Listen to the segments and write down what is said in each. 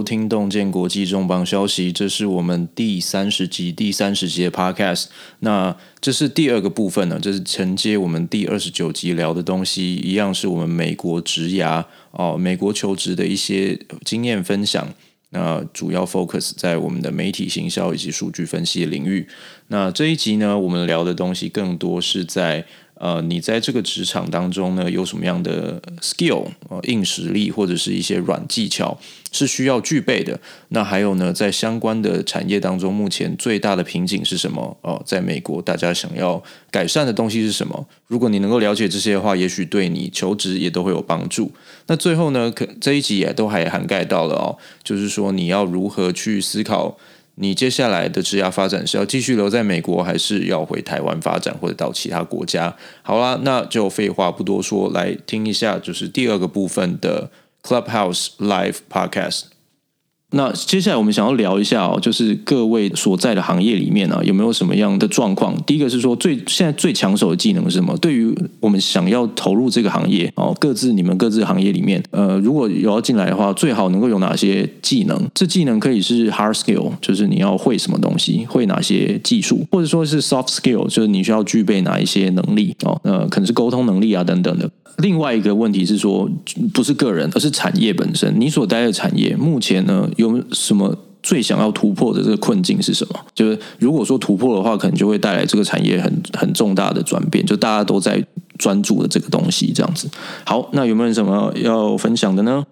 收听洞见国际重磅消息，这是我们第三十集第三十集的 Podcast。那这是第二个部分呢，这是承接我们第二十九集聊的东西，一样是我们美国职涯哦，美国求职的一些经验分享。那主要 focus 在我们的媒体行销以及数据分析的领域。那这一集呢，我们聊的东西更多是在。呃，你在这个职场当中呢，有什么样的 skill 呃，硬实力或者是一些软技巧是需要具备的？那还有呢，在相关的产业当中，目前最大的瓶颈是什么？哦、呃，在美国，大家想要改善的东西是什么？如果你能够了解这些的话，也许对你求职也都会有帮助。那最后呢，可这一集也都还涵盖到了哦，就是说你要如何去思考。你接下来的职业发展是要继续留在美国，还是要回台湾发展，或者到其他国家？好啦，那就废话不多说，来听一下，就是第二个部分的 Clubhouse Live Podcast。那接下来我们想要聊一下哦，就是各位所在的行业里面啊，有没有什么样的状况？第一个是说最现在最抢手的技能是什么？对于我们想要投入这个行业哦，各自你们各自行业里面，呃，如果有要进来的话，最好能够有哪些技能？这技能可以是 hard skill，就是你要会什么东西，会哪些技术，或者说是 soft skill，就是你需要具备哪一些能力哦，呃，可能是沟通能力啊等等的。另外一个问题是说，不是个人，而是产业本身。你所待的产业目前呢，有什么最想要突破的这个困境是什么？就是如果说突破的话，可能就会带来这个产业很很重大的转变，就大家都在专注的这个东西这样子。好，那有没有什么要分享的呢？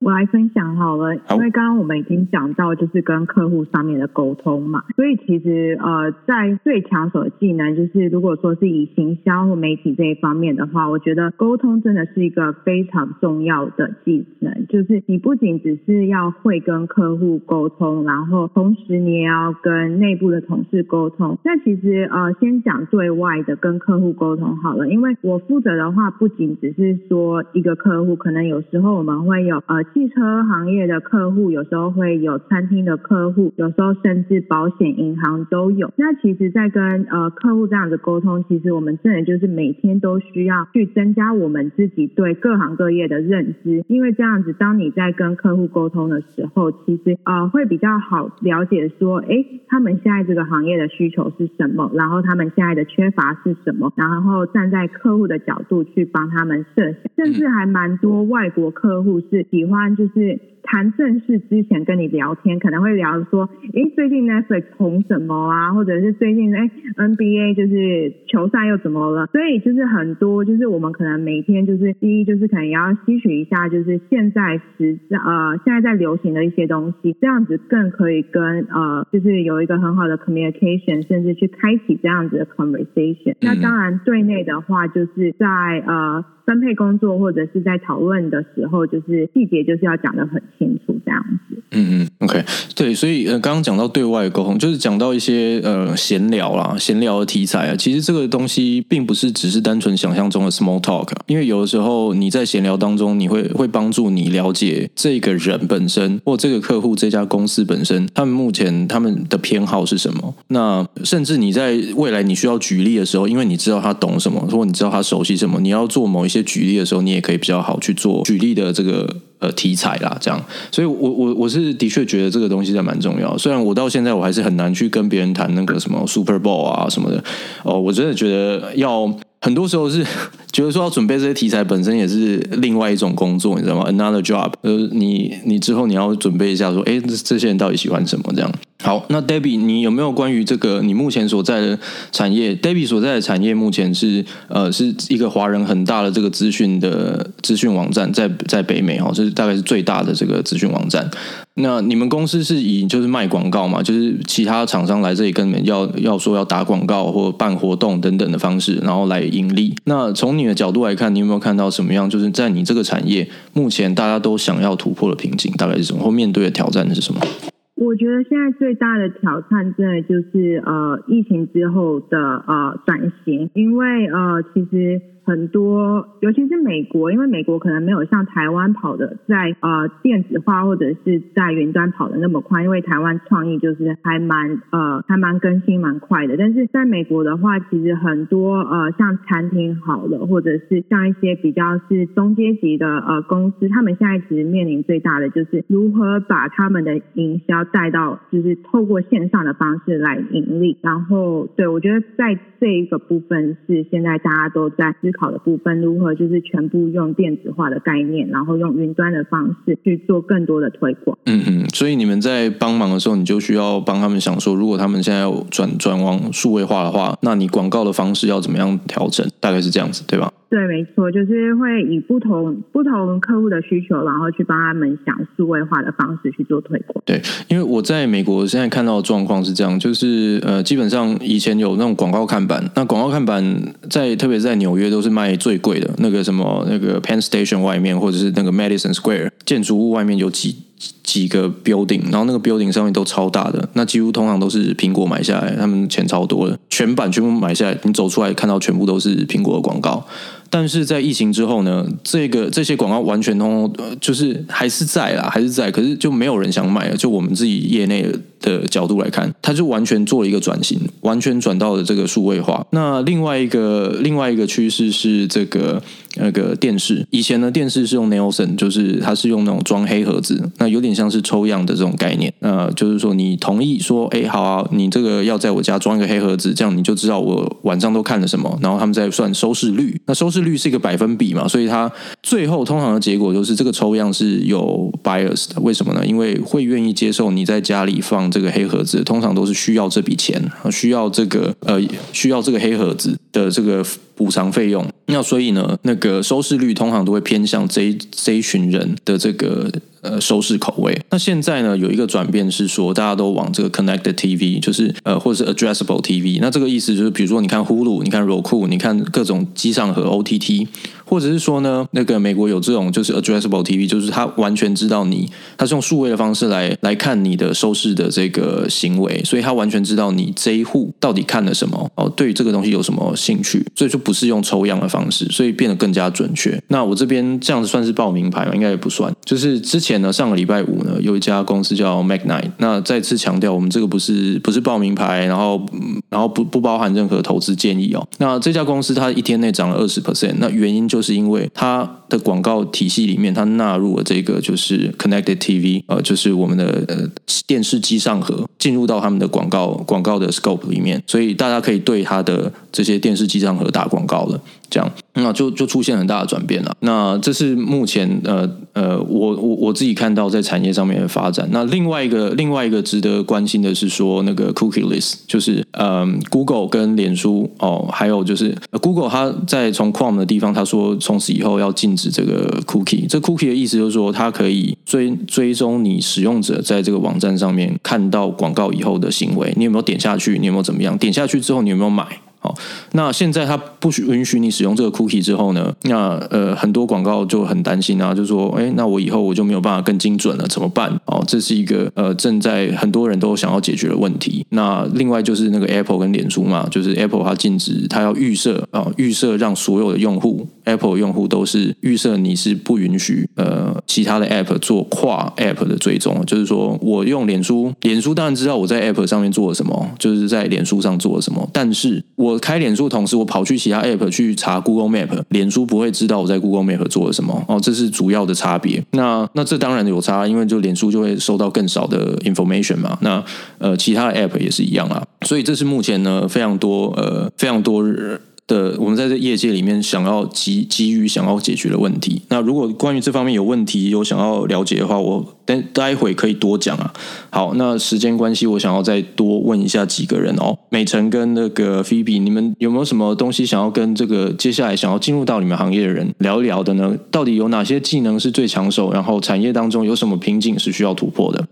我来分享好了，因为刚刚我们已经讲到，就是跟客户上面的沟通嘛，所以其实呃，在最抢手的技能，就是如果说是以行销或媒体这一方面的话，我觉得沟通真的是一个非常重要的技能。就是你不仅只是要会跟客户沟通，然后同时你也要跟内部的同事沟通。那其实呃，先讲对外的跟客户沟通好了，因为我负责的话，不仅只是说一个客户，可能有时候我们会有呃。汽车行业的客户，有时候会有餐厅的客户，有时候甚至保险、银行都有。那其实，在跟呃客户这样子沟通，其实我们真的就是每天都需要去增加我们自己对各行各业的认知，因为这样子，当你在跟客户沟通的时候，其实呃会比较好了解说，哎，他们现在这个行业的需求是什么，然后他们现在的缺乏是什么，然后站在客户的角度去帮他们设想，甚至还蛮多外国客户是喜欢。就是谈正事之前跟你聊天，可能会聊说，诶，最近 Netflix 红什么啊？或者是最近诶 NBA 就是球赛又怎么了？所以就是很多，就是我们可能每天就是第一就是可能也要吸取一下，就是现在时呃现在在流行的一些东西，这样子更可以跟呃就是有一个很好的 communication，甚至去开启这样子的 conversation。那当然对内的话，就是在呃。分配工作或者是在讨论的时候，就是细节就是要讲的很清楚，这样子。嗯嗯，OK，对，所以呃，刚刚讲到对外沟通，就是讲到一些呃闲聊啦，闲聊的题材啊。其实这个东西并不是只是单纯想象中的 small talk，因为有的时候你在闲聊当中，你会会帮助你了解这个人本身或这个客户这家公司本身，他们目前他们的偏好是什么。那甚至你在未来你需要举例的时候，因为你知道他懂什么，或你知道他熟悉什么，你要做某一些。举例的时候，你也可以比较好去做举例的这个呃题材啦，这样。所以我，我我是的确觉得这个东西在蛮重要。虽然我到现在我还是很难去跟别人谈那个什么 Super Bowl 啊什么的哦，我真的觉得要很多时候是 觉得说要准备这些题材本身也是另外一种工作，你知道吗？Another job，呃，你你之后你要准备一下说，哎，这这些人到底喜欢什么这样。好，那 Debbie，你有没有关于这个你目前所在的产业？Debbie 所在的产业目前是呃是一个华人很大的这个资讯的资讯网站，在在北美哦，这是大概是最大的这个资讯网站。那你们公司是以就是卖广告嘛，就是其他厂商来这里跟你们要要说要打广告或办活动等等的方式，然后来盈利。那从你的角度来看，你有没有看到什么样？就是在你这个产业目前大家都想要突破的瓶颈大概是什么，或面对的挑战是什么？我觉得现在最大的挑战，真的就是呃疫情之后的呃转型，因为呃其实。很多，尤其是美国，因为美国可能没有像台湾跑的在呃电子化或者是在云端跑的那么快，因为台湾创意就是还蛮呃还蛮更新蛮快的。但是在美国的话，其实很多呃像餐厅好了，或者是像一些比较是中阶级的呃公司，他们现在其实面临最大的就是如何把他们的营销带到，就是透过线上的方式来盈利。然后对，我觉得在这一个部分是现在大家都在思考的部分，如何就是全部用电子化的概念，然后用云端的方式去做更多的推广。嗯嗯，所以你们在帮忙的时候，你就需要帮他们想说，如果他们现在要转转往数位化的话，那你广告的方式要怎么样调整？大概是这样子，对吧？对，没错，就是会以不同不同客户的需求，然后去帮他们想数位化的方式去做推广。对，因为我在美国现在看到的状况是这样，就是呃，基本上以前有那种广告看板，那广告看板在特别在纽约都是卖最贵的，那个什么那个 Penn Station 外面，或者是那个 Madison Square 建筑物外面有几几个 building，然后那个 building 上面都超大的，那几乎通常都是苹果买下来，他们钱超多的，全版全部买下来，你走出来看到全部都是苹果的广告。但是在疫情之后呢，这个这些广告完全通通就是还是在啦，还是在，可是就没有人想买了。就我们自己业内的的角度来看，它就完全做了一个转型，完全转到了这个数位化。那另外一个另外一个趋势是这个那个电视，以前呢电视是用 Nielsen，就是它是用那种装黑盒子，那有点像是抽样的这种概念。那就是说你同意说，哎，好啊，你这个要在我家装一个黑盒子，这样你就知道我晚上都看了什么。然后他们在算收视率，那收视。率是一个百分比嘛，所以它最后通常的结果就是这个抽样是有 bias 的。为什么呢？因为会愿意接受你在家里放这个黑盒子，通常都是需要这笔钱，需要这个呃需要这个黑盒子的这个补偿费用。那所以呢，那个收视率通常都会偏向这一这一群人的这个。呃，收视口味。那现在呢，有一个转变是说，大家都往这个 connected TV，就是呃，或者是 addressable TV。那这个意思就是，比如说你看 Hulu，你看 Roku，你看各种机上盒 OTT。或者是说呢，那个美国有这种就是 addressable TV，就是他完全知道你，他是用数位的方式来来看你的收视的这个行为，所以他完全知道你这一户到底看了什么哦，对于这个东西有什么兴趣，所以就不是用抽样的方式，所以变得更加准确。那我这边这样子算是报名牌吗？应该也不算。就是之前呢，上个礼拜五呢，有一家公司叫 Magnite，那再次强调，我们这个不是不是报名牌，然后然后不不包含任何投资建议哦。那这家公司它一天内涨了二十 percent，那原因就。就是因为它的广告体系里面，它纳入了这个就是 connected TV，呃，就是我们的呃电视机上盒进入到他们的广告广告的 scope 里面，所以大家可以对它的这些电视机上盒打广广告了。这样，那就就出现很大的转变了。那这是目前呃呃，我我我自己看到在产业上面的发展。那另外一个另外一个值得关心的是说，那个 cookie list 就是呃，Google 跟脸书哦，还有就是 Google 它在从 Chrome 的地方，他说从此以后要禁止这个 cookie。这 cookie 的意思就是说，它可以追追踪你使用者在这个网站上面看到广告以后的行为，你有没有点下去，你有没有怎么样？点下去之后，你有没有买？好，那现在他不许允许你使用这个 cookie 之后呢？那呃，很多广告就很担心啊，就说，哎，那我以后我就没有办法更精准了，怎么办？哦，这是一个呃，正在很多人都想要解决的问题。那另外就是那个 Apple 跟脸书嘛，就是 Apple 它禁止，它要预设啊，预设让所有的用户，Apple 用户都是预设你是不允许呃其他的 App 做跨 App 的追踪，就是说我用脸书，脸书当然知道我在 App 上面做了什么，就是在脸书上做了什么，但是我。开脸书同时，我跑去其他 App 去查 Google Map，脸书不会知道我在 Google Map 做了什么哦，这是主要的差别。那那这当然有差，因为就脸书就会收到更少的 information 嘛。那呃，其他的 App 也是一样啊。所以这是目前呢非常多呃非常多。的，我们在这业界里面想要急急于想要解决的问题。那如果关于这方面有问题，有想要了解的话，我待待会可以多讲啊。好，那时间关系，我想要再多问一下几个人哦。美辰跟那个 Phoebe，你们有没有什么东西想要跟这个接下来想要进入到你们行业的人聊一聊的呢？到底有哪些技能是最抢手？然后产业当中有什么瓶颈是需要突破的？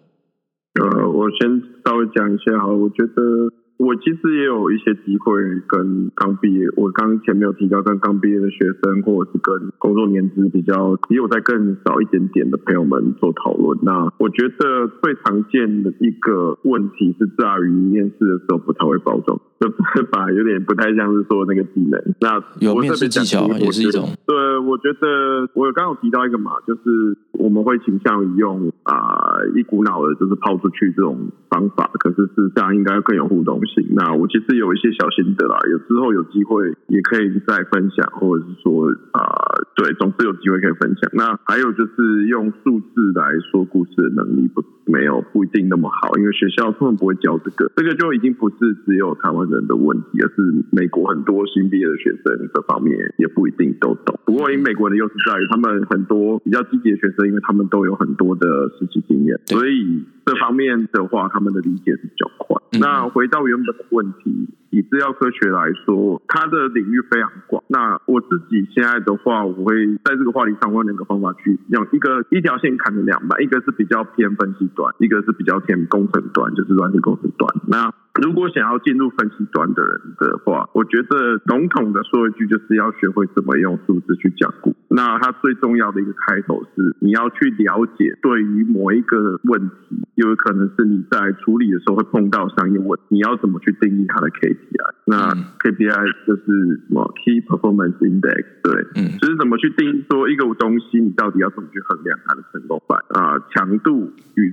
呃，我先稍微讲一下哈，我觉得。我其实也有一些机会跟刚毕业，我刚前面有提到跟刚毕业的学生，或者是跟工作年资比较比我在更少一点点的朋友们做讨论。那我觉得最常见的一个问题是在于面试的时候不太会包装。这把有点不太像是说那个技能，那有面试技巧也是一种。对，我觉得我刚刚有提到一个嘛，就是我们会倾向于用啊、呃、一股脑的，就是抛出去这种方法，可是事实上应该更有互动性。那我其实有一些小心得啦，有之后有机会也可以再分享，或者是说啊、呃，对，总是有机会可以分享。那还有就是用数字来说故事的能力不没有不一定那么好，因为学校他们不会教这个，这个就已经不是只有台湾人的问题，而是美国很多新毕业的学生这方面也不一定都懂。不过，因为美国人的优势在于他们很多比较积极的学生，因为他们都有很多的实习经验，所以这方面的话，他们的理解是比较快。那回到原本的问题，以资料科学来说，它的领域非常广。那我自己现在的话，我会在这个话题上用两个方法去用一个一条线砍成两半，一个是比较偏分析端，一个是比较偏工程端，就是软体工程端。那如果想要进入分析端的人的话，我觉得笼统的说一句，就是要学会怎么用数字去讲故。那它最重要的一个开头是，你要去了解对于某一个问题，有可能是你在处理的时候会碰到商业问题，你要怎么去定义它的 KPI？那 KPI 就是什么 Key Performance Index，对，嗯，就是怎么去定义说一个东西，你到底要怎么去衡量它的成功率啊？强度与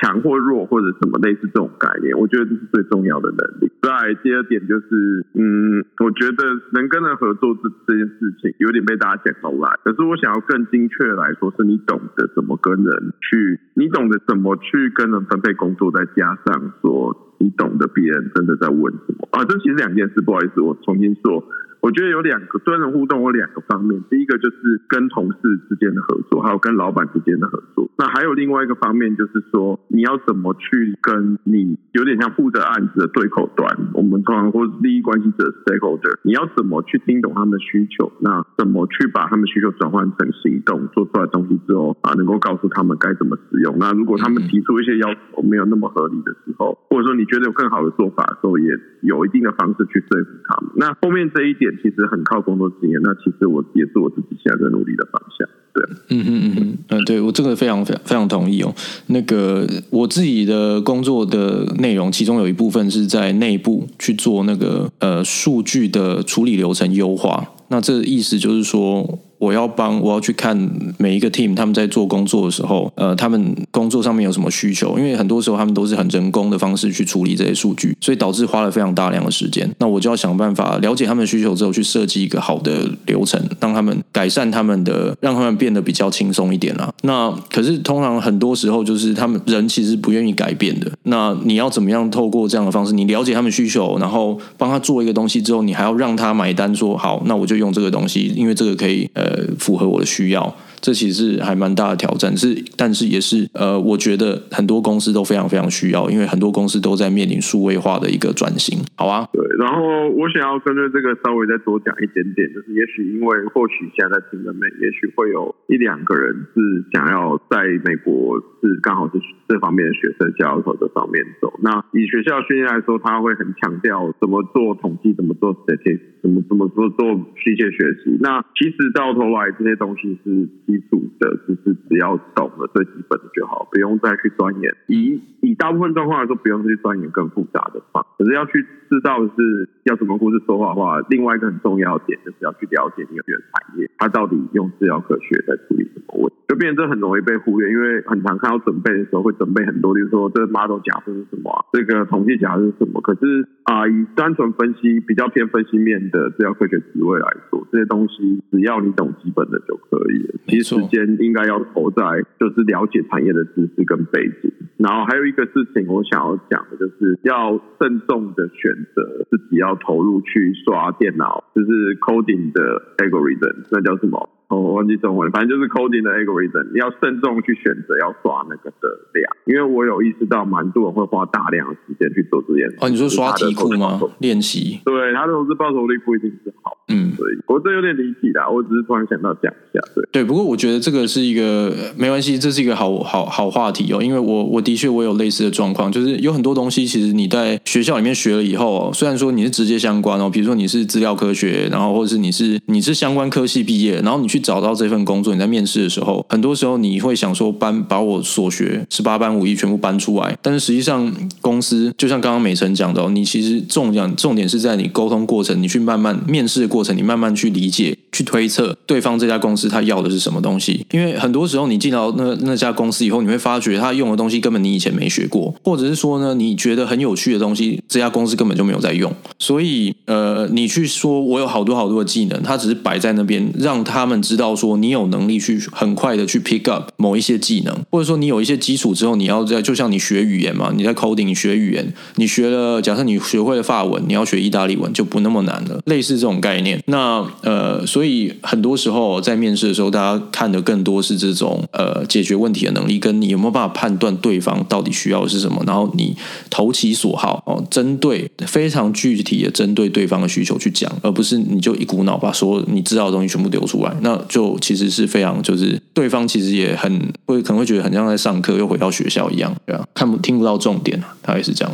强或弱或者什么类似这种概念，我觉得这是最重要的能力。再第二点就是，嗯，我觉得能跟人合作这这件事情有点被大家讲出来。可是我想要更精确的来说，是你懂得怎么跟人去，你懂得怎么去跟人分配工作，再加上说你懂得别人真的在问什么啊，这其实两件事，不好意思，我重新说。我觉得有两个跟人互动有两个方面，第一个就是跟同事之间的合作，还有跟老板之间的合作。那还有另外一个方面，就是说你要怎么去跟你有点像负责案子的对口端，我们通常或利益关系者 stakeholder，你要怎么去听懂他们的需求？那怎么去把他们需求转换成行动？做出来东西之后啊，能够告诉他们该怎么使用。那如果他们提出一些要求没有那么合理的时候，或者说你觉得有更好的做法的时候，也有一定的方式去说服他们。那后面这一点。其实很靠工作经验，那其实我也是我自己现在在努力的方向。对，嗯嗯嗯嗯，对我这个非常非常非常同意哦。那个我自己的工作的内容，其中有一部分是在内部去做那个呃数据的处理流程优化。那这意思就是说。我要帮，我要去看每一个 team 他们在做工作的时候，呃，他们工作上面有什么需求？因为很多时候他们都是很人工的方式去处理这些数据，所以导致花了非常大量的时间。那我就要想办法了解他们的需求之后，去设计一个好的流程，让他们改善他们的，让他们变得比较轻松一点啦。那可是通常很多时候就是他们人其实不愿意改变的。那你要怎么样透过这样的方式，你了解他们需求，然后帮他做一个东西之后，你还要让他买单，说好，那我就用这个东西，因为这个可以呃。呃，符合我的需要，这其实是还蛮大的挑战。是，但是也是呃，我觉得很多公司都非常非常需要，因为很多公司都在面临数位化的一个转型。好啊，对。然后我想要针对这个稍微再多讲一点点，就是也许因为或许现在在听的美，也许会有一两个人是想要在美国是刚好是这方面的学生，想要朝这方面走。那以学校训练来说，他会很强调怎么做统计，怎么做 statistics。怎么怎么做做机械学习？那其实到头来这些东西是基础的，就是只要懂了最基本的就好，不用再去钻研。以以大部分状况来说，不用去钻研更复杂的方。可是要去知道是要怎么故事说话的话，另外一个很重要的点就是要去了解你的产业，它到底用资料科学在处理什么问题，就变成这很容易被忽略，因为很常看到准备的时候会准备很多，例如说这个 model 假设是什么啊，这个统计假设是什么？可是啊，以单纯分析比较偏分析面的资料科学职位来说，这些东西只要你懂基本的就可以了。其实时间应该要投在就是了解产业的知识跟背景。然后还有一个事情我想要讲的就是要慎重的选择自己要投入去刷电脑，就是 coding 的 algorithm，那叫什么？哦，我忘记中文，反正就是 coding 的 algorithm，你要慎重去选择要刷那个的量，因为我有意识到蛮多人会花大量的时间去做这件事。哦，你说刷题库吗？练习？对，他的投资报酬率不一定是好。嗯，所以我这有点离题啦，我只是突然想到讲一下。对，对，不过我觉得这个是一个没关系，这是一个好好好话题哦，因为我我的确我有类似的状况，就是有很多东西其实你在学校里面学了以后，虽然说你是直接相关哦，比如说你是资料科学，然后或者是你是你是相关科系毕业，然后你去找到这份工作，你在面试的时候，很多时候你会想说搬把我所学十八般武艺全部搬出来，但是实际上公司就像刚刚美辰讲的，你其实重点重点是在你沟通过程，你去慢慢面试的过程，你慢慢去理解。去推测对方这家公司他要的是什么东西，因为很多时候你进到那那家公司以后，你会发觉他用的东西根本你以前没学过，或者是说呢，你觉得很有趣的东西，这家公司根本就没有在用。所以呃，你去说我有好多好多的技能，他只是摆在那边，让他们知道说你有能力去很快的去 pick up 某一些技能，或者说你有一些基础之后，你要在就像你学语言嘛，你在 coding 学语言，你学了，假设你学会了法文，你要学意大利文就不那么难了，类似这种概念。那呃，所。所以很多时候在面试的时候，大家看的更多是这种呃解决问题的能力，跟你有没有办法判断对方到底需要的是什么，然后你投其所好哦，针对非常具体的针对对方的需求去讲，而不是你就一股脑把所有你知道的东西全部丢出来，那就其实是非常就是对方其实也很会可能会觉得很像在上课又回到学校一样，对啊，看不听不到重点，大概是这样。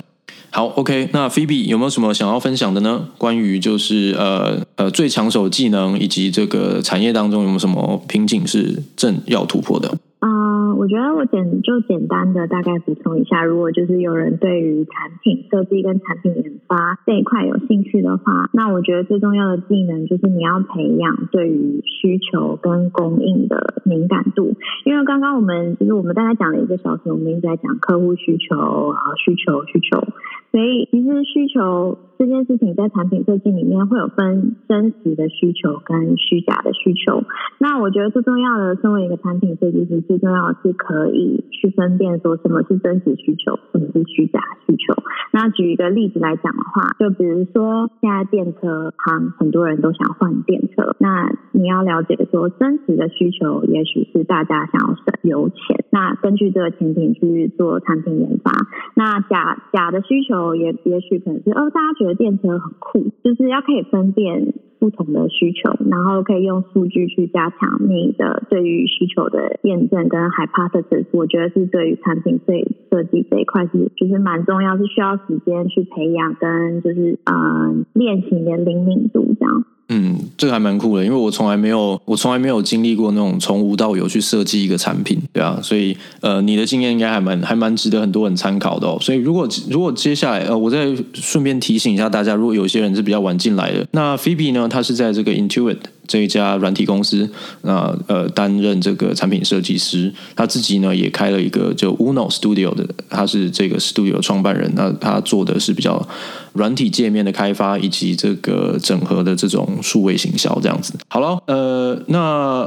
好，OK，那 Phoebe 有没有什么想要分享的呢？关于就是呃呃最抢手技能以及这个产业当中有没有什么瓶颈是正要突破的？我觉得我简就简单的大概补充一下，如果就是有人对于产品设计跟产品研发这一块有兴趣的话，那我觉得最重要的技能就是你要培养对于需求跟供应的敏感度。因为刚刚我们就是我们大概讲了一个小时，我们一直在讲客户需求啊，需求需求，所以其实需求这件事情在产品设计里面会有分真实的需求跟虚假的需求。那我觉得最重要的，身为一个产品设计师，最重要的是。可以去分辨说什么是真实需求，什么是虚假需求。那举一个例子来讲的话，就比如说现在电车行很多人都想换电车，那你要了解说真实的需求，也许是大家想要省油钱。那根据这个前提去做产品研发，那假假的需求也也许可能是哦，大家觉电车很酷，就是要可以分辨。不同的需求，然后可以用数据去加强你的对于需求的验证跟 hypothesis，我觉得是对于产品设设计这一块是其实蛮重要，是需要时间去培养跟就是嗯练习的灵敏度这样。嗯，这个还蛮酷的，因为我从来没有，我从来没有经历过那种从无到有去设计一个产品，对啊，所以呃，你的经验应该还蛮还蛮值得很多人参考的哦。所以如果如果接下来呃，我再顺便提醒一下大家，如果有些人是比较晚进来的，那 Phoebe 呢，它是在这个 Intuit。这一家软体公司，那呃担任这个产品设计师，他自己呢也开了一个就 Uno Studio 的，他是这个 Studio 的创办人，那他做的是比较软体界面的开发以及这个整合的这种数位行销这样子。好了，呃，那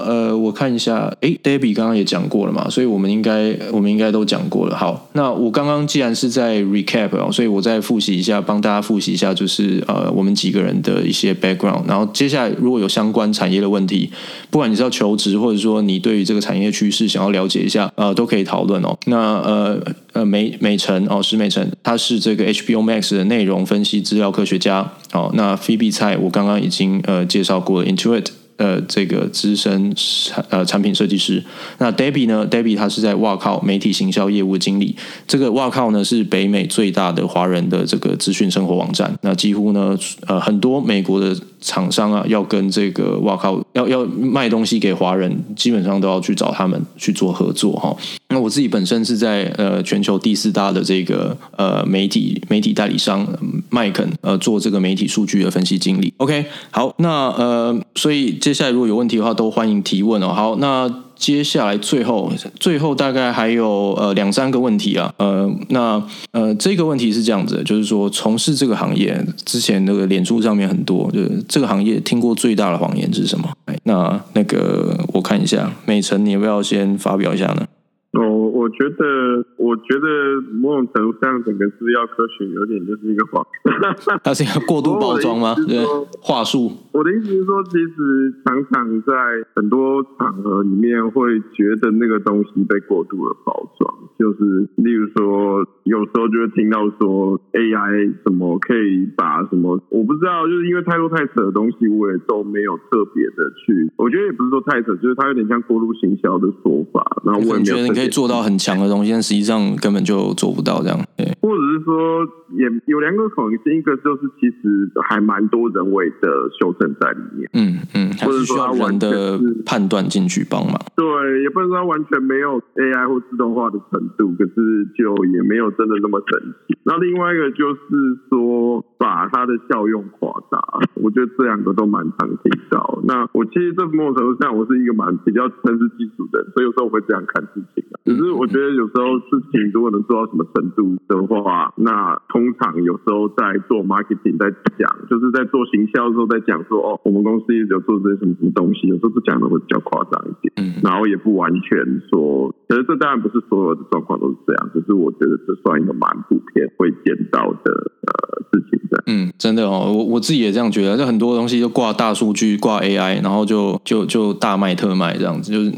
呃我看一下，诶，Debbie 刚刚也讲过了嘛，所以我们应该我们应该都讲过了。好，那我刚刚既然是在 recap 哦，所以我再复习一下，帮大家复习一下，就是呃我们几个人的一些 background，然后接下来如果有相关。产业的问题，不管你是要求职，或者说你对于这个产业趋势想要了解一下，呃，都可以讨论哦。那呃呃，美美辰哦，石美辰，他是这个 HBO Max 的内容分析资料科学家。好，那 Phoebe 蔡，我刚刚已经呃介绍过了，Intuit。呃，这个资深产呃产品设计师，那 Debbie 呢？Debbie 他是在哇靠媒体行销业务经理。这个哇靠呢是北美最大的华人的这个资讯生活网站。那几乎呢，呃，很多美国的厂商啊，要跟这个哇靠要要卖东西给华人，基本上都要去找他们去做合作哈。那我自己本身是在呃全球第四大的这个呃媒体媒体代理商麦肯呃做这个媒体数据的分析经理。OK，好，那呃所以接下来如果有问题的话，都欢迎提问哦。好，那接下来最后最后大概还有呃两三个问题啊。呃，那呃这个问题是这样子，就是说从事这个行业之前，那个脸书上面很多，就是这个行业听过最大的谎言是什么？那那个我看一下，美辰，你要不要先发表一下呢？哦，我觉得，我觉得某种程度上，整个制药科学有点就是一个谎，它是一个过度包装吗？对，话术。我的意思是说，其实常常在很多场合里面会觉得那个东西被过度的包装，就是例如说，有时候就会听到说 AI 什么可以把什么，我不知道，就是因为太多太扯的东西，我也都没有特别的去，我觉得也不是说太扯，就是它有点像过度行销的说法，然后我也没有。可以做到很强的东西，但实际上根本就做不到这样。对，或者是说也有两个可能性，一个就是其实还蛮多人为的修正在里面，嗯嗯，或者需要人的判断进去帮忙，对，也不能说他完全没有 AI 或自动化的程度，可是就也没有真的那么神奇。那另外一个就是说把它的效用夸大，我觉得这两个都蛮常听到。那我其实这某种程度上，我是一个蛮比较真实基础的人，所以有时候我会这样看事情。只是我觉得有时候事情如果能做到什么程度的话，那通常有时候在做 marketing 在讲，就是在做行销的时候在讲说哦，我们公司一直有做这些什么什么东西，有时候是讲的会比较夸张一点，嗯然后也不完全说。其实这当然不是所有的状况都是这样，只是我觉得这算一个蛮普遍会见到的呃事情嗯，真的哦，我我自己也这样觉得，就很多东西就挂大数据、挂 AI，然后就就就大卖特卖这样子，就是。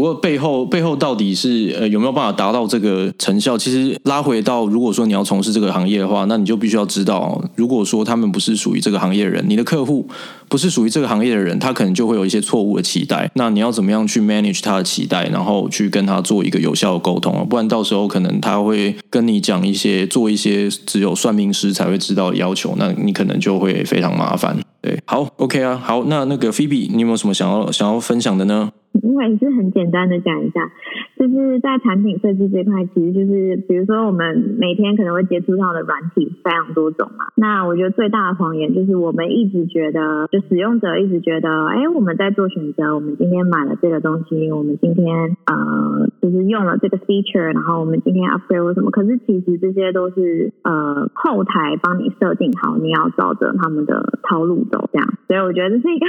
不过背后背后到底是呃有没有办法达到这个成效？其实拉回到，如果说你要从事这个行业的话，那你就必须要知道，如果说他们不是属于这个行业的人，你的客户不是属于这个行业的人，他可能就会有一些错误的期待。那你要怎么样去 manage 他的期待，然后去跟他做一个有效的沟通啊？不然到时候可能他会跟你讲一些做一些只有算命师才会知道的要求，那你可能就会非常麻烦。对，好，OK 啊，好，那那个 Phoebe，你有没有什么想要想要分享的呢？因为是很简单的讲一下，就是在产品设计这块，其实就是比如说我们每天可能会接触到的软体非常多种嘛。那我觉得最大的谎言就是我们一直觉得，就使用者一直觉得，哎，我们在做选择，我们今天买了这个东西，我们今天呃就是用了这个 feature，然后我们今天 upgrade 什么。可是其实这些都是呃后台帮你设定好，你要照着他们的套路走这样。所以我觉得这是一个。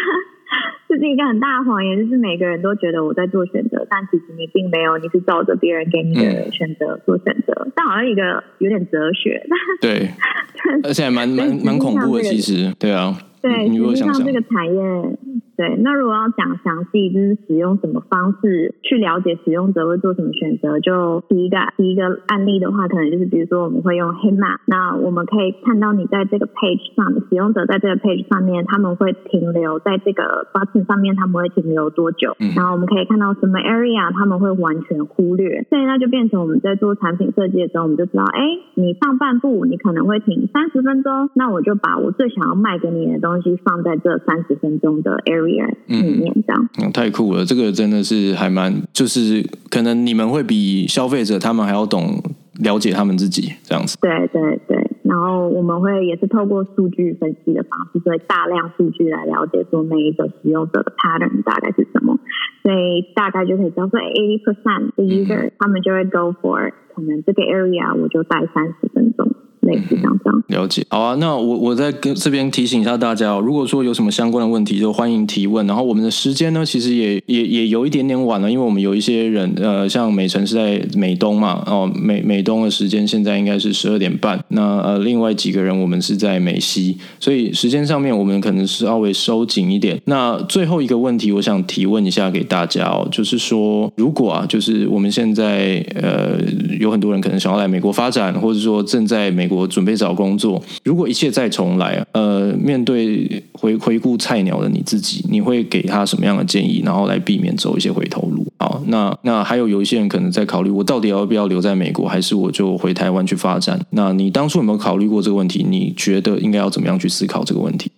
这是一个很大的谎言，就是每个人都觉得我在做选择，但其实你并没有，你是照着别人给你的选择做选择。但好像一个有点哲学，对，而且还蛮蛮蛮恐怖的，其实，对啊。对，实际上这个产业，对，那如果要讲详细，就是使用什么方式去了解使用者会做什么选择，就第一个第一个案例的话，可能就是比如说我们会用 heat map，那我们可以看到你在这个 page 上，使用者在这个 page 上面他们会停留在这个 button 上面，他们会停留多久，嗯、然后我们可以看到什么 area 他们会完全忽略，所以那就变成我们在做产品设计的时候，我们就知道，哎，你上半部你可能会停三十分钟，那我就把我最想要卖给你的东西。放在这三十分钟的 area 里面，这样、嗯嗯、太酷了。这个真的是还蛮，就是可能你们会比消费者他们还要懂了解他们自己这样子。对对对，我们会也是透过数据分析的方式，所以大量数据来了解说每一个使用者的 pattern 大概是什么，所以大概就可以知道说，eighty percent 的 user、他们就会 go for 可能这个 area 我就待三十分钟。类似这样这样，了解。好啊，那我我再跟这边提醒一下大家哦，如果说有什么相关的问题，就欢迎提问。然后我们的时间呢，其实也也也有一点点晚了，因为我们有一些人，呃，像美辰是在美东嘛，哦，美美东的时间现在应该是十二点半。那呃，另外几个人我们是在美西，所以时间上面我们可能是稍微收紧一点。那最后一个问题，我想提问一下给大家哦，就是说，如果啊，就是我们现在呃，有很多人可能想要来美国发展，或者说正在美。我准备找工作，如果一切再重来，呃，面对回回顾菜鸟的你自己，你会给他什么样的建议，然后来避免走一些回头路？好，那那还有有一些人可能在考虑，我到底要不要留在美国，还是我就回台湾去发展？那你当初有没有考虑过这个问题？你觉得应该要怎么样去思考这个问题？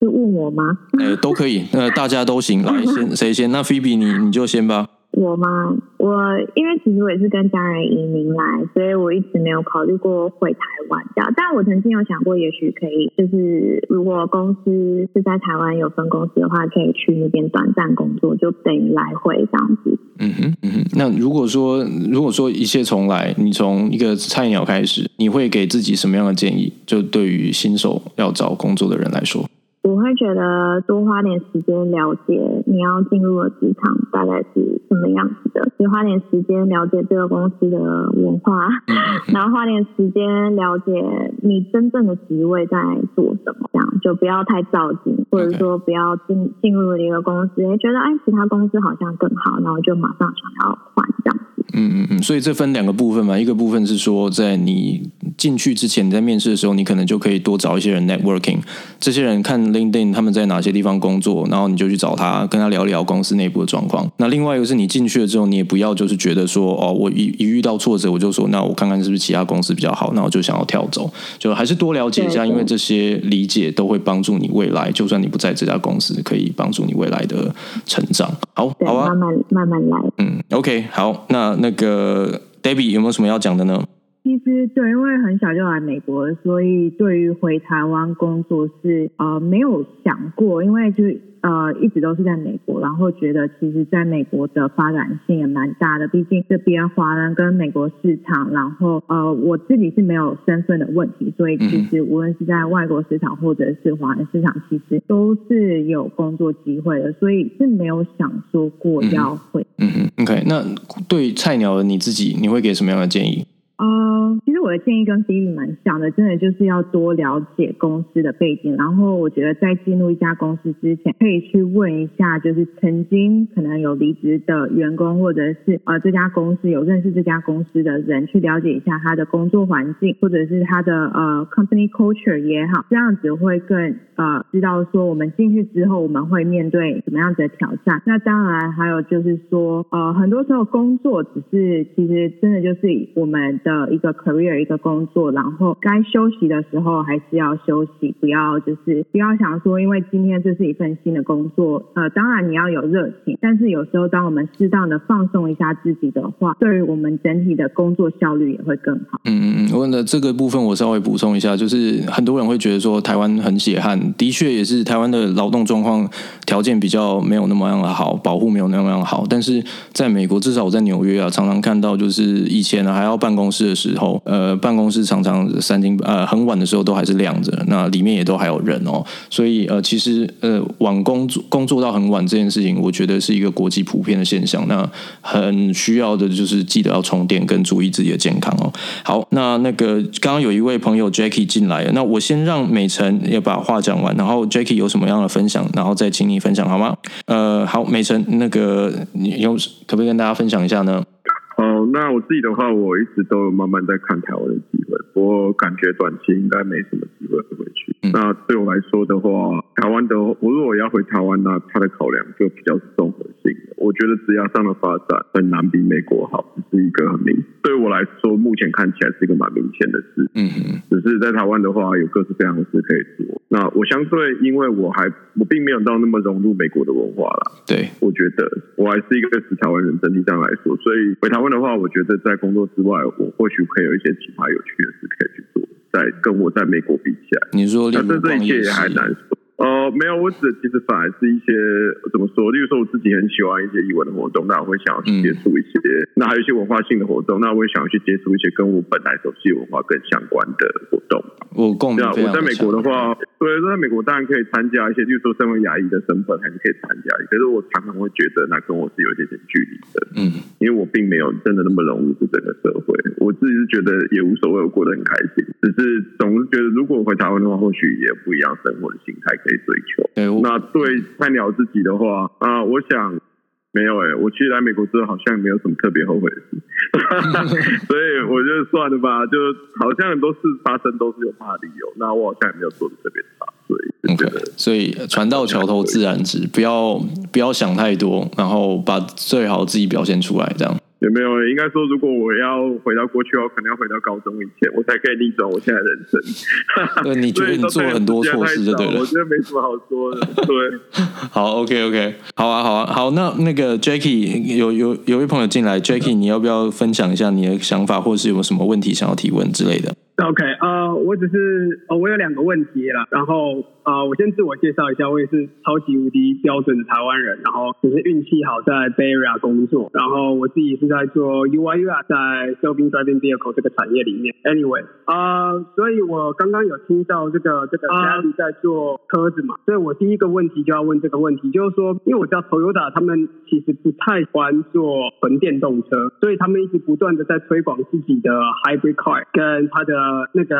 是问我吗？呃，都可以，那大家都行，来先谁先？那 Phoebe 你你就先吧。我吗？我因为其实我也是跟家人移民来，所以我一直没有考虑过回台湾这样。但我曾经有想过，也许可以，就是如果公司是在台湾有分公司的话，可以去那边短暂工作，就等于来回这样子。嗯哼，嗯哼。那如果说如果说一切重来，你从一个菜鸟开始，你会给自己什么样的建议？就对于新手要找工作的人来说。我会觉得多花点时间了解你要进入的职场大概是什么样子的，就花点时间了解这个公司的文化，然后花点时间了解你真正的职位在做什么，这样就不要太着急，或者说不要进进入了一个公司，哎，觉得哎其他公司好像更好，然后就马上想要换这样子。嗯嗯嗯，所以这分两个部分嘛，一个部分是说，在你进去之前，你在面试的时候，你可能就可以多找一些人 networking，这些人看 LinkedIn 他们在哪些地方工作，然后你就去找他，跟他聊聊公司内部的状况。那另外一个是你进去了之后，你也不要就是觉得说，哦，我一一遇到挫折，我就说，那我看看是不是其他公司比较好，那我就想要跳走，就还是多了解一下，因为这些理解都会帮助你未来，就算你不在这家公司，可以帮助你未来的成长。好，好啊，慢慢慢慢来。嗯，OK，好，那那个 Debbie 有没有什么要讲的呢？其实对，因为很小就来美国，所以对于回台湾工作是呃没有想过，因为就。呃，一直都是在美国，然后觉得其实在美国的发展性也蛮大的，毕竟这边华人跟美国市场，然后呃，我自己是没有身份的问题，所以其实无论是在外国市场或者是华人市场，其实都是有工作机会的，所以是没有想说过要回。嗯嗯，OK，那对菜鸟的你自己，你会给什么样的建议？呃，其实我的建议跟 Billy 蛮像的，真的就是要多了解公司的背景，然后我觉得在进入一家公司之前，可以去问一下，就是曾经可能有离职的员工，或者是呃这家公司有认识这家公司的人，去了解一下他的工作环境，或者是他的呃 company culture 也好，这样子会更呃知道说我们进去之后我们会面对什么样子的挑战。那当然还有就是说，呃很多时候工作只是其实真的就是我们。的一个 career 一个工作，然后该休息的时候还是要休息，不要就是不要想说，因为今天这是一份新的工作，呃，当然你要有热情，但是有时候当我们适当的放松一下自己的话，对于我们整体的工作效率也会更好。嗯嗯嗯，我问的这个部分我稍微补充一下，就是很多人会觉得说台湾很血汗，的确也是台湾的劳动状况条件比较没有那么样的好，保护没有那么样好，但是在美国，至少我在纽约啊，常常看到就是以前呢还要办公室。的时候，呃，办公室常常三更呃很晚的时候都还是亮着，那里面也都还有人哦，所以呃，其实呃晚工作工作到很晚这件事情，我觉得是一个国际普遍的现象。那很需要的就是记得要充电跟注意自己的健康哦。好，那那个刚刚有一位朋友 Jackie 进来了，那我先让美辰也把话讲完，然后 Jackie 有什么样的分享，然后再请你分享好吗？呃，好，美辰，那个你有可不可以跟大家分享一下呢？哦，那我自己的话，我一直都有慢慢在看台湾的机会，我感觉短期应该没什么机会回去。嗯、那对我来说的话，台湾的我如果要回台湾，那它的考量就比较是综合性的。我觉得职业上的发展很难比美国好，这是一个很明。对我来说，目前看起来是一个蛮明显的事。嗯嗯。只是在台湾的话，有各式各样的事可以做。那我相对，因为我还我并没有到那么融入美国的文化啦。对，我觉得我还是一个死台湾人，整体上来说，所以回台湾。的话，我觉得在工作之外，我或许可以有一些其他有趣的事可以去做，在跟我在美国比起来，你说，那这这一切也还难说。呃，没有，我指的其实反而是一些怎么说？例如说，我自己很喜欢一些艺文的活动，那我会想要去接触一些；嗯、那还有一些文化性的活动，那我也想要去接触一些跟我本来熟悉文化更相关的活动。我共鸣非常强。我在美国的话，对，在美国当然可以参加一些，例如说身为牙医的身份，还是可以参加。可是我常常会觉得，那跟我是有一点点距离的。嗯，因为我并没有真的那么融入这整个社会。我自己是觉得也无所谓，我过得很开心。只是总是觉得，如果回台湾的话，或许也不一样生活的心态。可以追求。欸、那对菜鸟自己的话啊，我想没有哎、欸，我其实来美国之后好像没有什么特别后悔的事，所以我就算了吧，就好像很多事发生都是有他的理由，那我好像也没有做的特别差，所以觉得，okay, 所以船到桥头自然直，不要不要想太多，然后把最好自己表现出来，这样。有没有？应该说，如果我要回到过去，我可能要回到高中以前，我才可以逆转我现在的人生。对，你觉得你做了很多错事，就对了。我觉得没什么好说的。对，好，OK，OK，好啊，好啊，好。那那个 Jackie 有有有位朋友进来，Jackie，你要不要分享一下你的想法，或者是有没有什么问题想要提问之类的？OK，呃，我只是呃，我有两个问题啦。然后呃，我先自我介绍一下，我也是超级无敌标准的台湾人，然后只是运气好在 Bay Area 工作，然后我自己是在做 UI UX 在 Self-Driving Vehicle 这个产业里面。Anyway，啊、呃，所以我刚刚有听到这个这个 Daddy 在做车子嘛，所以我第一个问题就要问这个问题，就是说，因为我知道 Toyota 他们其实不太喜欢做纯电动车，所以他们一直不断的在推广自己的 Hybrid Car 跟他的。呃，那个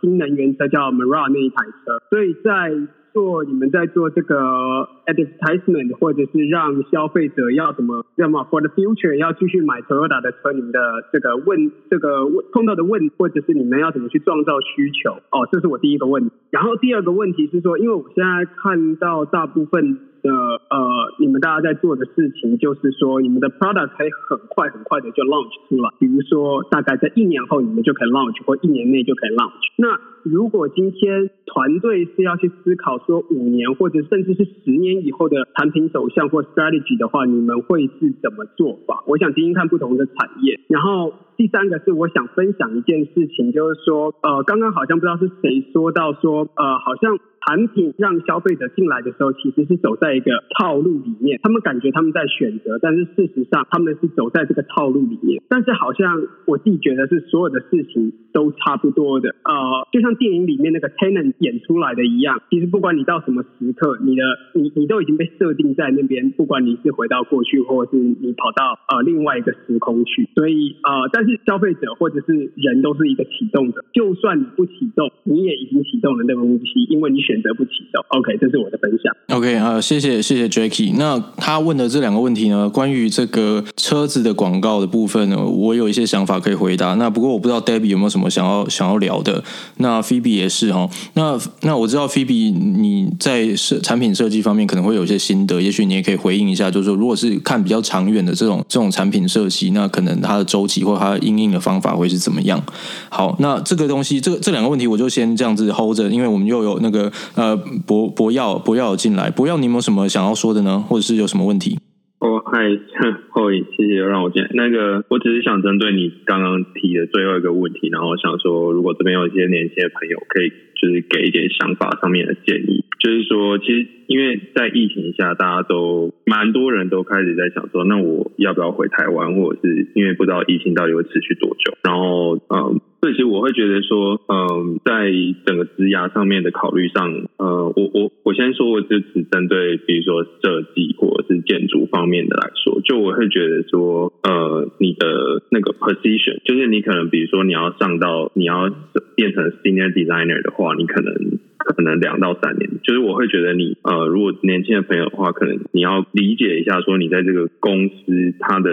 新能源车叫 Mira 那一台车，所以在做你们在做这个 advertisement，或者是让消费者要怎么要么 for the future 要继续买 Toyota 的车，你们的这个问这个问碰到的问，或者是你们要怎么去创造需求？哦，这是我第一个问题。然后第二个问题是说，因为我现在看到大部分。的呃，你们大家在做的事情就是说，你们的 product 可以很快很快的就 launch 出来，比如说大概在一年后你们就可以 launch，或一年内就可以 launch。那如果今天团队是要去思考说五年或者甚至是十年以后的产品走向或 strategy 的话，你们会是怎么做法？我想听听看不同的产业。然后第三个是我想分享一件事情，就是说呃，刚刚好像不知道是谁说到说呃，好像。产品让消费者进来的时候，其实是走在一个套路里面。他们感觉他们在选择，但是事实上他们是走在这个套路里面。但是好像我自己觉得是所有的事情都差不多的。呃，就像电影里面那个 Tenet 演出来的一样，其实不管你到什么时刻，你的你你都已经被设定在那边。不管你是回到过去，或者是你跑到呃另外一个时空去。所以呃，但是消费者或者是人都是一个启动的。就算你不启动，你也已经启动了那个东西，因为你选。选择不启动，OK，这是我的分享。OK 啊，谢谢谢谢 Jacky。那他问的这两个问题呢，关于这个车子的广告的部分呢，我有一些想法可以回答。那不过我不知道 Debbie 有没有什么想要想要聊的。那 Phoebe 也是哈。那那我知道 Phoebe 你在设产品设计方面可能会有一些心得，也许你也可以回应一下，就是说如果是看比较长远的这种这种产品设计，那可能它的周期或它的因应的方法会是怎么样？好，那这个东西，这个这两个问题我就先这样子 hold 着，因为我们又有那个。呃，博博耀博耀进来，博耀，你有没有什么想要说的呢？或者是有什么问题？哦，嗨，后羿，谢谢让我进来。那个，我只是想针对你刚刚提的最后一个问题，然后想说，如果这边有一些年轻的朋友，可以就是给一点想法上面的建议，就是说，其实因为在疫情下，大家都蛮多人都开始在想说，那我要不要回台湾，或者是因为不知道疫情到底会持续多久，然后嗯。所以其实我会觉得说，嗯，在整个职涯上面的考虑上，呃，我我我先说，我就只针对比如说设计或者是建筑方面的来说，就我会觉得说，呃，你的那个 position，就是你可能比如说你要上到你要变成 senior designer 的话，你可能。可能两到三年，就是我会觉得你呃，如果年轻的朋友的话，可能你要理解一下，说你在这个公司它的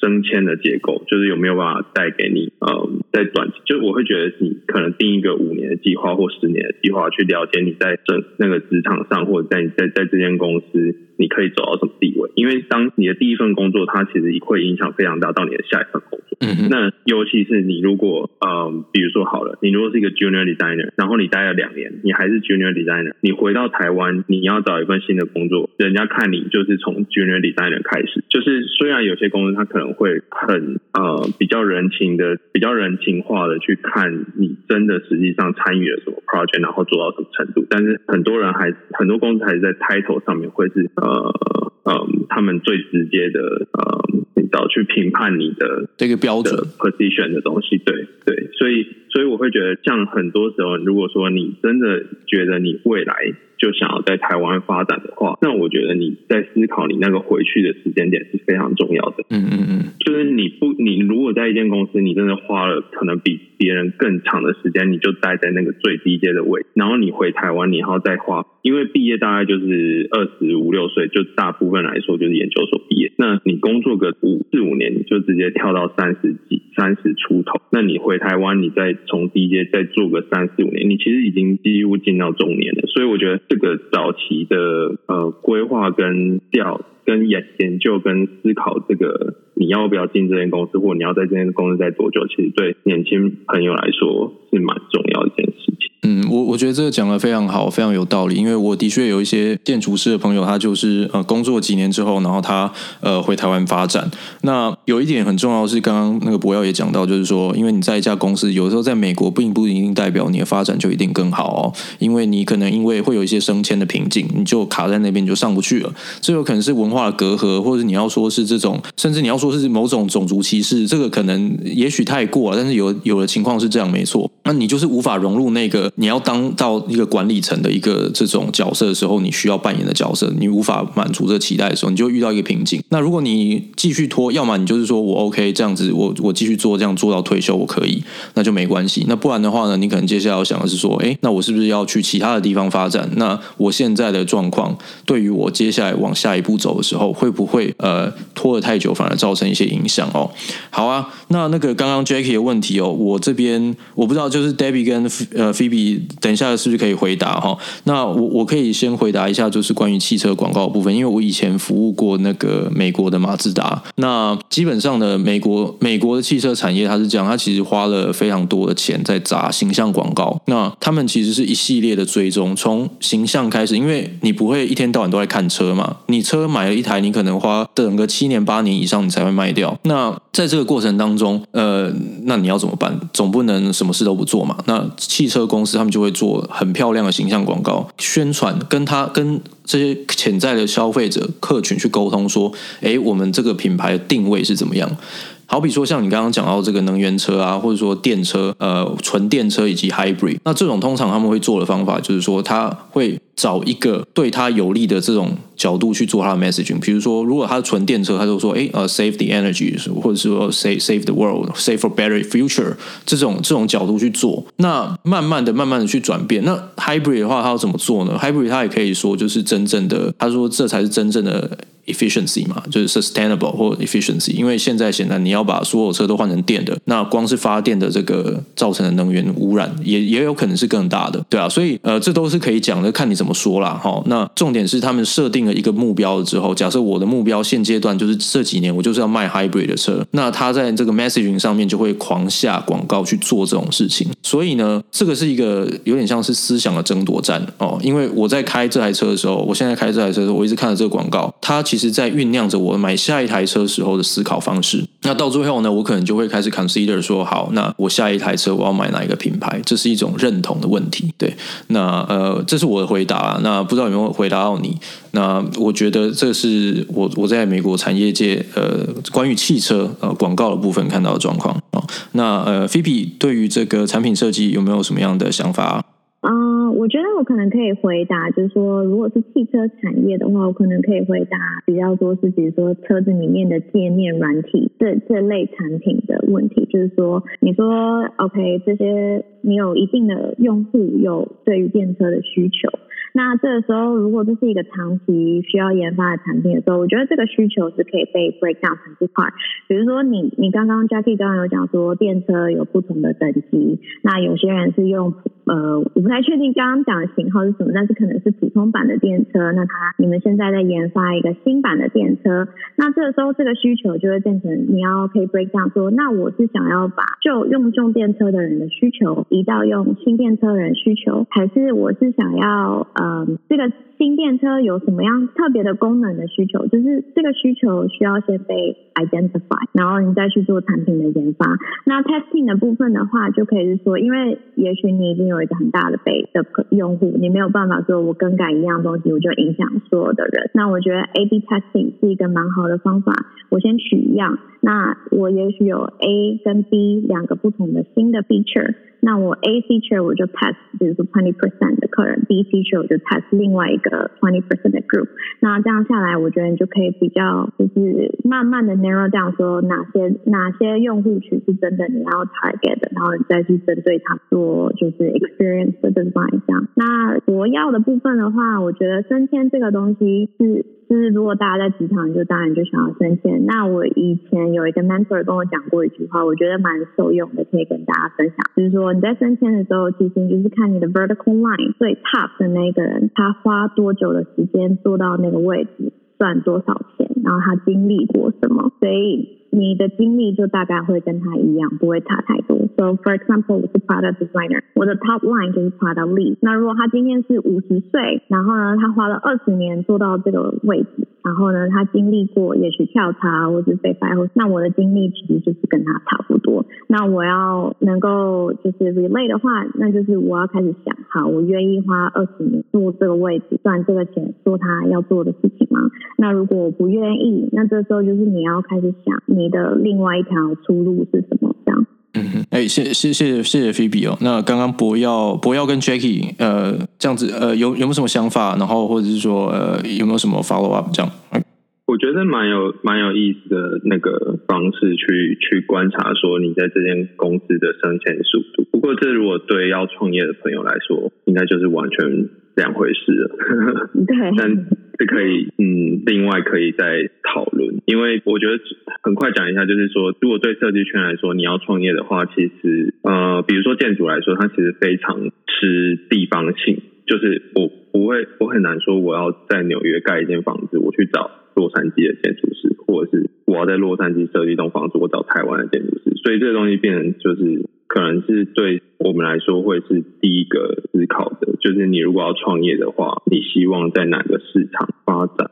升迁的结构，就是有没有办法带给你呃，在短期，就我会觉得你可能定一个五年的计划或十年的计划，去了解你在这那个职场上，或者在你在在这间公司，你可以走到什么地位。因为当你的第一份工作，它其实会影响非常大到你的下一份工作。嗯哼，那尤其是你如果呃，比如说好了，你如果是一个 junior designer，然后你待了两年，你还是 junior designer，你回到台湾，你要找一份新的工作，人家看你就是从 junior designer 开始，就是虽然有些公司他可能会很呃比较人情的、比较人情化的去看你真的实际上参与了什么 project，然后做到什么程度，但是很多人还很多公司还是在 title 上面会是呃呃他们最直接的呃。找去评判你的这个标准。position 的东西，对对，所以所以我会觉得，像很多时候，如果说你真的觉得你未来就想要在台湾发展的话，那我觉得你在思考你那个回去的时间点是非常重要的。嗯嗯嗯，就是你不，你如果在一间公司，你真的花了可能比别人更长的时间，你就待在那个最低阶的位，然后你回台湾，你还要再花，因为毕业大概就是二十五六岁，就大部分来说就是研究所毕业，那你工作个五四五年，你就直接跳到三十几、三十出头，那你回台湾，你再从低阶再做个三四五年，你其实已经几乎进到中年了，所以我觉得。这个早期的呃规划跟调跟研研究跟思考，这个你要不要进这间公司，或你要在这间公司待多久，其实对年轻朋友来说是蛮重要一件事情。嗯，我我觉得这个讲得非常好，非常有道理。因为我的确有一些建筑师的朋友，他就是呃工作几年之后，然后他呃回台湾发展。那有一点很重要是，刚刚那个博耀也讲到，就是说，因为你在一家公司，有时候在美国并不一定代表你的发展就一定更好哦。因为你可能因为会有一些升迁的瓶颈，你就卡在那边，你就上不去了。这有可能是文化的隔阂，或者你要说是这种，甚至你要说是某种种族歧视，这个可能也许太过了。但是有有的情况是这样，没错。那你就是无法融入那个。你要当到一个管理层的一个这种角色的时候，你需要扮演的角色，你无法满足这期待的时候，你就遇到一个瓶颈。那如果你继续拖，要么你就是说我 OK 这样子，我我继续做这样做到退休，我可以，那就没关系。那不然的话呢，你可能接下来要想的是说，诶，那我是不是要去其他的地方发展？那我现在的状况对于我接下来往下一步走的时候，会不会呃拖得太久，反而造成一些影响哦？好啊，那那个刚刚 Jackie 的问题哦，我这边我不知道，就是 Debbie 跟呃 Phoebe 你等一下是不是可以回答哈？那我我可以先回答一下，就是关于汽车广告部分，因为我以前服务过那个美国的马自达。那基本上呢，美国美国的汽车产业它是这样，它其实花了非常多的钱在砸形象广告。那他们其实是一系列的追踪，从形象开始，因为你不会一天到晚都在看车嘛，你车买了一台，你可能花等个七年八年以上，你才会卖掉。那在这个过程当中，呃，那你要怎么办？总不能什么事都不做嘛。那汽车公他们就会做很漂亮的形象广告宣传，跟他跟这些潜在的消费者客群去沟通，说，哎，我们这个品牌的定位是怎么样？好比说，像你刚刚讲到这个能源车啊，或者说电车，呃，纯电车以及 hybrid，那这种通常他们会做的方法就是说，他会找一个对他有利的这种角度去做他的 messaging。比如说，如果他是纯电车，他就说，诶，呃，save the energy，或者说 save save the world，save for better future，这种这种角度去做。那慢慢的、慢慢的去转变。那 hybrid 的话，他要怎么做呢？hybrid 他也可以说，就是真正的，他说这才是真正的。Efficiency 嘛，就是 sustainable 或 efficiency，因为现在显然你要把所有车都换成电的，那光是发电的这个造成的能源污染也也有可能是更大的，对啊，所以呃，这都是可以讲的，看你怎么说啦，哈。那重点是他们设定了一个目标之后，假设我的目标现阶段就是这几年我就是要卖 hybrid 的车，那他在这个 messaging 上面就会狂下广告去做这种事情，所以呢，这个是一个有点像是思想的争夺战哦，因为我在开这台车的时候，我现在开这台车的时候，我一直看着这个广告，它其实。其实在酝酿着我买下一台车时候的思考方式。那到最后呢，我可能就会开始 consider 说，好，那我下一台车我要买哪一个品牌？这是一种认同的问题。对，那呃，这是我的回答。那不知道有没有回答到你？那我觉得这是我我在美国产业界呃关于汽车呃广告的部分看到的状况啊。那呃菲比对于这个产品设计有没有什么样的想法？嗯，我觉得我可能可以回答，就是说，如果是汽车产业的话，我可能可以回答比较多是，比如说车子里面的界面软体这这类产品的问题，就是说，你说 OK，这些你有一定的用户有对于电车的需求。那这个时候，如果这是一个长期需要研发的产品的时候，我觉得这个需求是可以被 break down 成这块。比如说你，你你刚刚 Jackie 刚刚有讲说，电车有不同的等级，那有些人是用呃，我不太确定刚刚讲的型号是什么，但是可能是普通版的电车。那他你们现在在研发一个新版的电车，那这个时候这个需求就会变成你要可以 break down 说，那我是想要把就用重电车的人的需求移到用新电车的人需求，还是我是想要。嗯，这个新电车有什么样特别的功能的需求？就是这个需求需要先被 identify，然后你再去做产品的研发。那 testing 的部分的话，就可以是说，因为也许你已经有一个很大的背的用户，你没有办法说我更改一样东西，我就影响所有的人。那我觉得 A/B testing 是一个蛮好的方法。我先取样，那我也许有 A 跟 B 两个不同的新的 feature。那我 A feature 我就 test，比如说 twenty percent 的客人；B feature 我就 test 另外一个 twenty percent 的 group。那这样下来，我觉得你就可以比较就是慢慢的 narrow down，说哪些哪些用户群是真的你要 target 的，然后你再去针对他做就是 experience 的 design 这样。那我要的部分的话，我觉得升迁这个东西是。就是如果大家在职场，就当然就想要升迁。那我以前有一个 mentor 跟我讲过一句话，我觉得蛮受用的，可以跟大家分享。就是说你在升迁的时候，其实就是看你的 vertical line 最 top 的那个人，他花多久的时间做到那个位置，赚多少钱，然后他经历过什么，所以。你的经历就大概会跟他一样，不会差太多。So for example，我是 product designer，我的 top line 就是 product lead。那如果他今天是五十岁，然后呢，他花了二十年做到这个位置，然后呢，他经历过也许跳槽或者被 fire，那我的经历其实就是跟他差不多。那我要能够就是 relate 的话，那就是我要开始想，好，我愿意花二十年做这个位置，赚这个钱，做他要做的事情吗？那如果我不愿意，那这时候就是你要开始想。你的另外一条出路是什么？这样。嗯，哎，谢谢谢谢谢谢菲比哦。那刚刚博耀博耀跟 Jackie 呃这样子呃有有没有什么想法？然后或者是说呃有没有什么 follow up 这样？我觉得蛮有蛮有意思的那个方式去去观察说你在这间公司的升迁速度。不过这如果对要创业的朋友来说，应该就是完全两回事了。对，但是可以嗯，另外可以再讨论，因为我觉得很快讲一下，就是说，如果对设计圈来说，你要创业的话，其实呃，比如说建筑来说，它其实非常吃地方性，就是我不会，我很难说我要在纽约盖一间房子，我去找洛杉矶的建筑师，或者是我要在洛杉矶设计一栋房子，我找台湾的建筑师，所以这个东西变成就是可能是对我们来说会是第一个思考的，就是你如果要创业的话，你希望在哪个市场发展？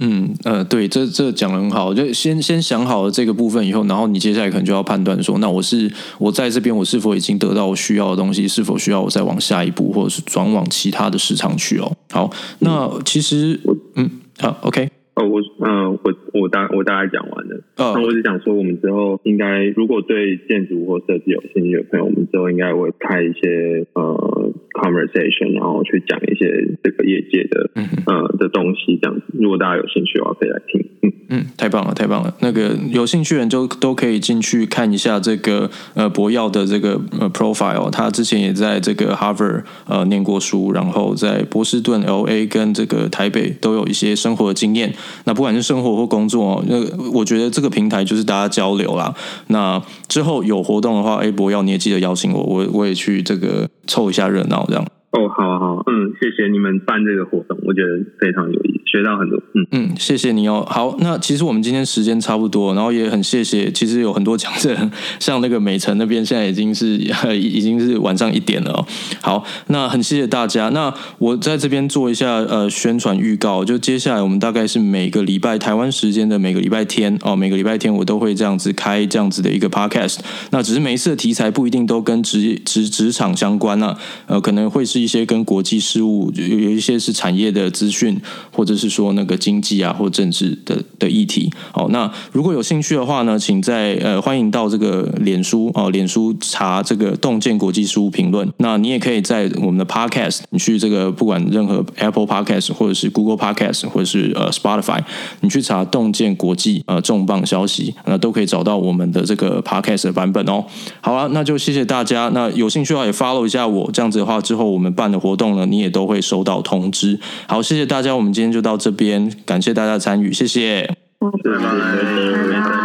嗯呃，对，这这讲得很好，就先先想好了这个部分以后，然后你接下来可能就要判断说，那我是我在这边我是否已经得到我需要的东西，是否需要我再往下一步，或者是转往其他的市场去哦。好，那其实嗯好，OK。哦，我嗯，我我大我大概讲完了。哦，那我只想说，我们之后应该如果对建筑或设计有兴趣的朋友，我们之后应该会开一些呃 conversation，然后去讲一些这个业界的呃的东西，这样子。如果大家有兴趣的话，可以来听。嗯，太棒了，太棒了。那个有兴趣的人就都可以进去看一下这个呃博耀的这个呃 profile。他之前也在这个 Harvard 呃念过书，然后在波士顿、LA 跟这个台北都有一些生活的经验。那不管是生活或工作，那我觉得这个平台就是大家交流啦。那之后有活动的话，哎，博耀你也记得邀请我，我我也去这个凑一下热闹，这样。哦，好好，嗯，谢谢你们办这个活动，我觉得非常有意思，学到很多，嗯嗯，谢谢你哦。好，那其实我们今天时间差不多，然后也很谢谢，其实有很多讲者，像那个美城那边，现在已经是已经是晚上一点了哦。好，那很谢谢大家。那我在这边做一下呃宣传预告，就接下来我们大概是每个礼拜台湾时间的每个礼拜天哦，每个礼拜天我都会这样子开这样子的一个 podcast。那只是每一次的题材不一定都跟职职职场相关啊，呃，可能会是。一些跟国际事务有有一些是产业的资讯，或者是说那个经济啊或政治的的议题。好，那如果有兴趣的话呢，请在呃欢迎到这个脸书哦，脸书查这个洞见国际事务评论。那你也可以在我们的 Podcast，你去这个不管任何 Apple Podcast 或者是 Google Podcast 或者是呃 Spotify，你去查洞见国际呃重磅消息，那都可以找到我们的这个 Podcast 的版本哦。好啊，那就谢谢大家。那有兴趣的话也 follow 一下我，这样子的话之后我们。办的活动呢，你也都会收到通知。好，谢谢大家，我们今天就到这边，感谢大家参与，谢谢，拜拜，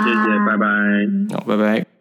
谢谢，拜拜，好，拜拜。